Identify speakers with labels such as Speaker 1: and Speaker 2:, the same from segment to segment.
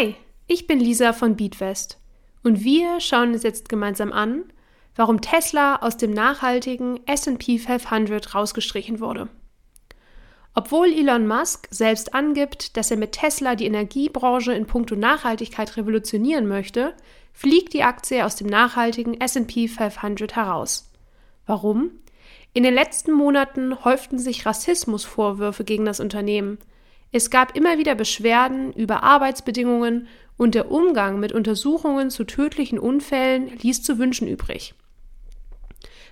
Speaker 1: Hi, ich bin Lisa von Beatwest und wir schauen uns jetzt gemeinsam an, warum Tesla aus dem nachhaltigen SP 500 rausgestrichen wurde. Obwohl Elon Musk selbst angibt, dass er mit Tesla die Energiebranche in puncto Nachhaltigkeit revolutionieren möchte, fliegt die Aktie aus dem nachhaltigen SP 500 heraus. Warum? In den letzten Monaten häuften sich Rassismusvorwürfe gegen das Unternehmen. Es gab immer wieder Beschwerden über Arbeitsbedingungen und der Umgang mit Untersuchungen zu tödlichen Unfällen ließ zu wünschen übrig.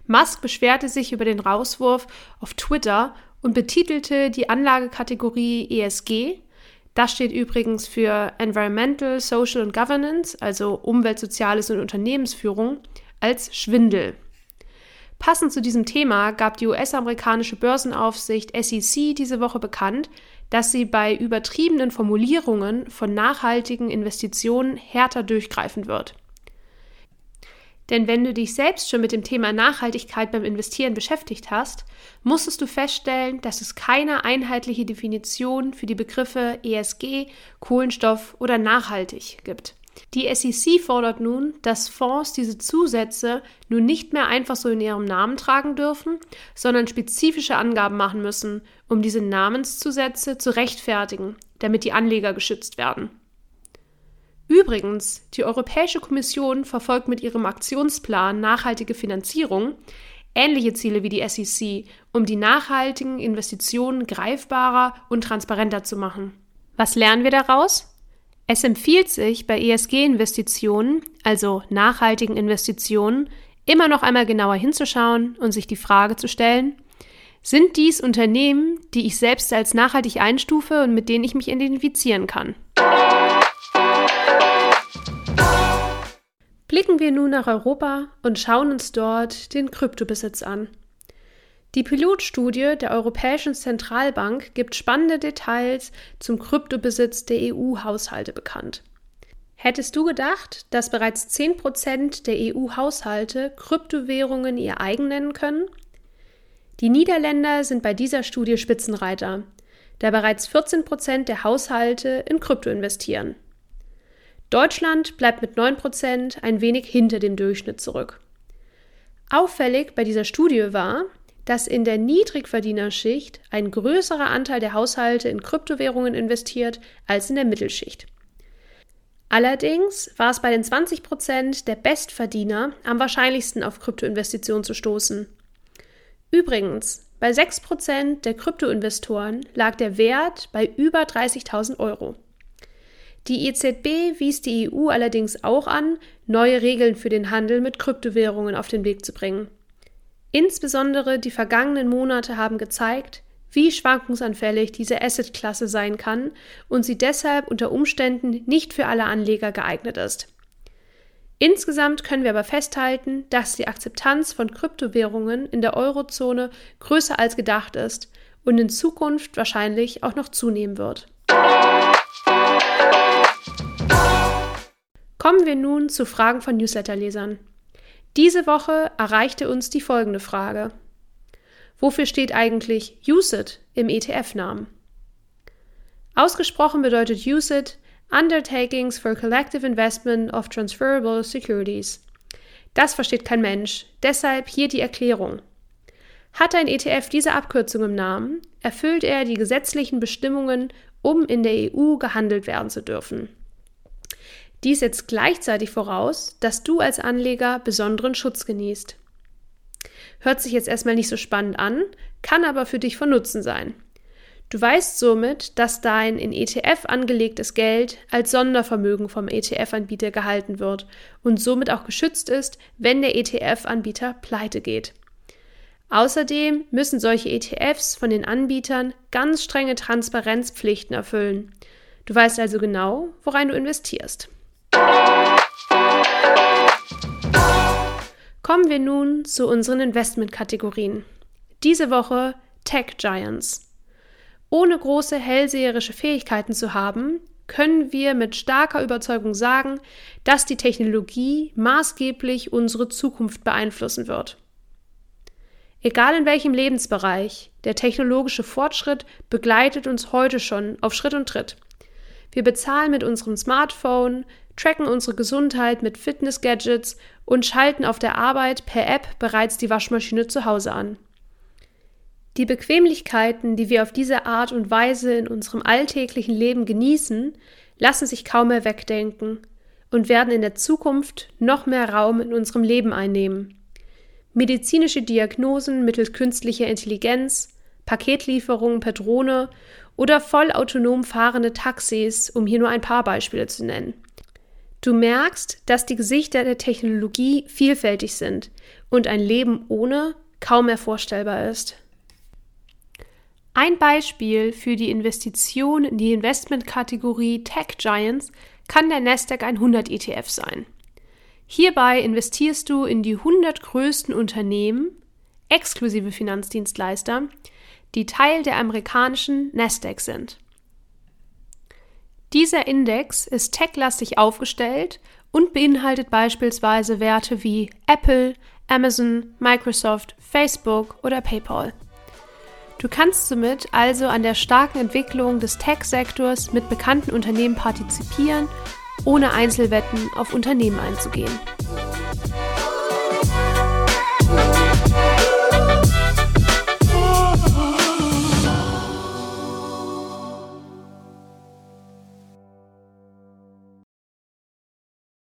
Speaker 1: Musk beschwerte sich über den Rauswurf auf Twitter und betitelte die Anlagekategorie ESG, das steht übrigens für Environmental, Social und Governance, also Umwelt, Soziales und Unternehmensführung, als Schwindel. Passend zu diesem Thema gab die US-amerikanische Börsenaufsicht SEC diese Woche bekannt, dass sie bei übertriebenen Formulierungen von nachhaltigen Investitionen härter durchgreifen wird. Denn wenn du dich selbst schon mit dem Thema Nachhaltigkeit beim Investieren beschäftigt hast, musstest du feststellen, dass es keine einheitliche Definition für die Begriffe ESG, Kohlenstoff oder nachhaltig gibt. Die SEC fordert nun, dass Fonds diese Zusätze nun nicht mehr einfach so in ihrem Namen tragen dürfen, sondern spezifische Angaben machen müssen, um diese Namenszusätze zu rechtfertigen, damit die Anleger geschützt werden. Übrigens, die Europäische Kommission verfolgt mit ihrem Aktionsplan Nachhaltige Finanzierung ähnliche Ziele wie die SEC, um die nachhaltigen Investitionen greifbarer und transparenter zu machen. Was lernen wir daraus? Es empfiehlt sich bei ESG-Investitionen, also nachhaltigen Investitionen, immer noch einmal genauer hinzuschauen und sich die Frage zu stellen, sind dies Unternehmen, die ich selbst als nachhaltig einstufe und mit denen ich mich identifizieren kann? Blicken wir nun nach Europa und schauen uns dort den Kryptobesitz an. Die Pilotstudie der Europäischen Zentralbank gibt spannende Details zum Kryptobesitz der EU-Haushalte bekannt. Hättest du gedacht, dass bereits 10% der EU-Haushalte Kryptowährungen ihr eigen nennen können? Die Niederländer sind bei dieser Studie Spitzenreiter, da bereits 14% der Haushalte in Krypto investieren. Deutschland bleibt mit 9% ein wenig hinter dem Durchschnitt zurück. Auffällig bei dieser Studie war, dass in der Niedrigverdienerschicht ein größerer Anteil der Haushalte in Kryptowährungen investiert als in der Mittelschicht. Allerdings war es bei den 20 Prozent der Bestverdiener am wahrscheinlichsten auf Kryptoinvestitionen zu stoßen. Übrigens, bei 6 Prozent der Kryptoinvestoren lag der Wert bei über 30.000 Euro. Die EZB wies die EU allerdings auch an, neue Regeln für den Handel mit Kryptowährungen auf den Weg zu bringen. Insbesondere die vergangenen Monate haben gezeigt, wie schwankungsanfällig diese Assetklasse sein kann und sie deshalb unter Umständen nicht für alle Anleger geeignet ist. Insgesamt können wir aber festhalten, dass die Akzeptanz von Kryptowährungen in der Eurozone größer als gedacht ist und in Zukunft wahrscheinlich auch noch zunehmen wird. Kommen wir nun zu Fragen von Newsletterlesern. Diese Woche erreichte uns die folgende Frage. Wofür steht eigentlich USIT im ETF-Namen? Ausgesprochen bedeutet USIT Undertakings for Collective Investment of Transferable Securities. Das versteht kein Mensch, deshalb hier die Erklärung. Hat ein ETF diese Abkürzung im Namen, erfüllt er die gesetzlichen Bestimmungen, um in der EU gehandelt werden zu dürfen. Dies setzt gleichzeitig voraus, dass du als Anleger besonderen Schutz genießt. Hört sich jetzt erstmal nicht so spannend an, kann aber für dich von Nutzen sein. Du weißt somit, dass dein in ETF angelegtes Geld als Sondervermögen vom ETF-Anbieter gehalten wird und somit auch geschützt ist, wenn der ETF-Anbieter pleite geht. Außerdem müssen solche ETFs von den Anbietern ganz strenge Transparenzpflichten erfüllen. Du weißt also genau, worein du investierst. Kommen wir nun zu unseren Investmentkategorien. Diese Woche Tech Giants. Ohne große hellseherische Fähigkeiten zu haben, können wir mit starker Überzeugung sagen, dass die Technologie maßgeblich unsere Zukunft beeinflussen wird. Egal in welchem Lebensbereich, der technologische Fortschritt begleitet uns heute schon auf Schritt und Tritt. Wir bezahlen mit unserem Smartphone, tracken unsere Gesundheit mit Fitness-Gadgets und schalten auf der Arbeit per App bereits die Waschmaschine zu Hause an. Die Bequemlichkeiten, die wir auf diese Art und Weise in unserem alltäglichen Leben genießen, lassen sich kaum mehr wegdenken und werden in der Zukunft noch mehr Raum in unserem Leben einnehmen. Medizinische Diagnosen mittels künstlicher Intelligenz, Paketlieferungen per Drohne oder vollautonom fahrende Taxis, um hier nur ein paar Beispiele zu nennen. Du merkst, dass die Gesichter der Technologie vielfältig sind und ein Leben ohne kaum mehr vorstellbar ist. Ein Beispiel für die Investition in die Investmentkategorie Tech Giants kann der Nasdaq 100 ETF sein. Hierbei investierst du in die 100 größten Unternehmen, exklusive Finanzdienstleister, die Teil der amerikanischen Nasdaq sind. Dieser Index ist techlastig aufgestellt und beinhaltet beispielsweise Werte wie Apple, Amazon, Microsoft, Facebook oder PayPal. Du kannst somit also an der starken Entwicklung des Tech-Sektors mit bekannten Unternehmen partizipieren, ohne Einzelwetten auf Unternehmen einzugehen.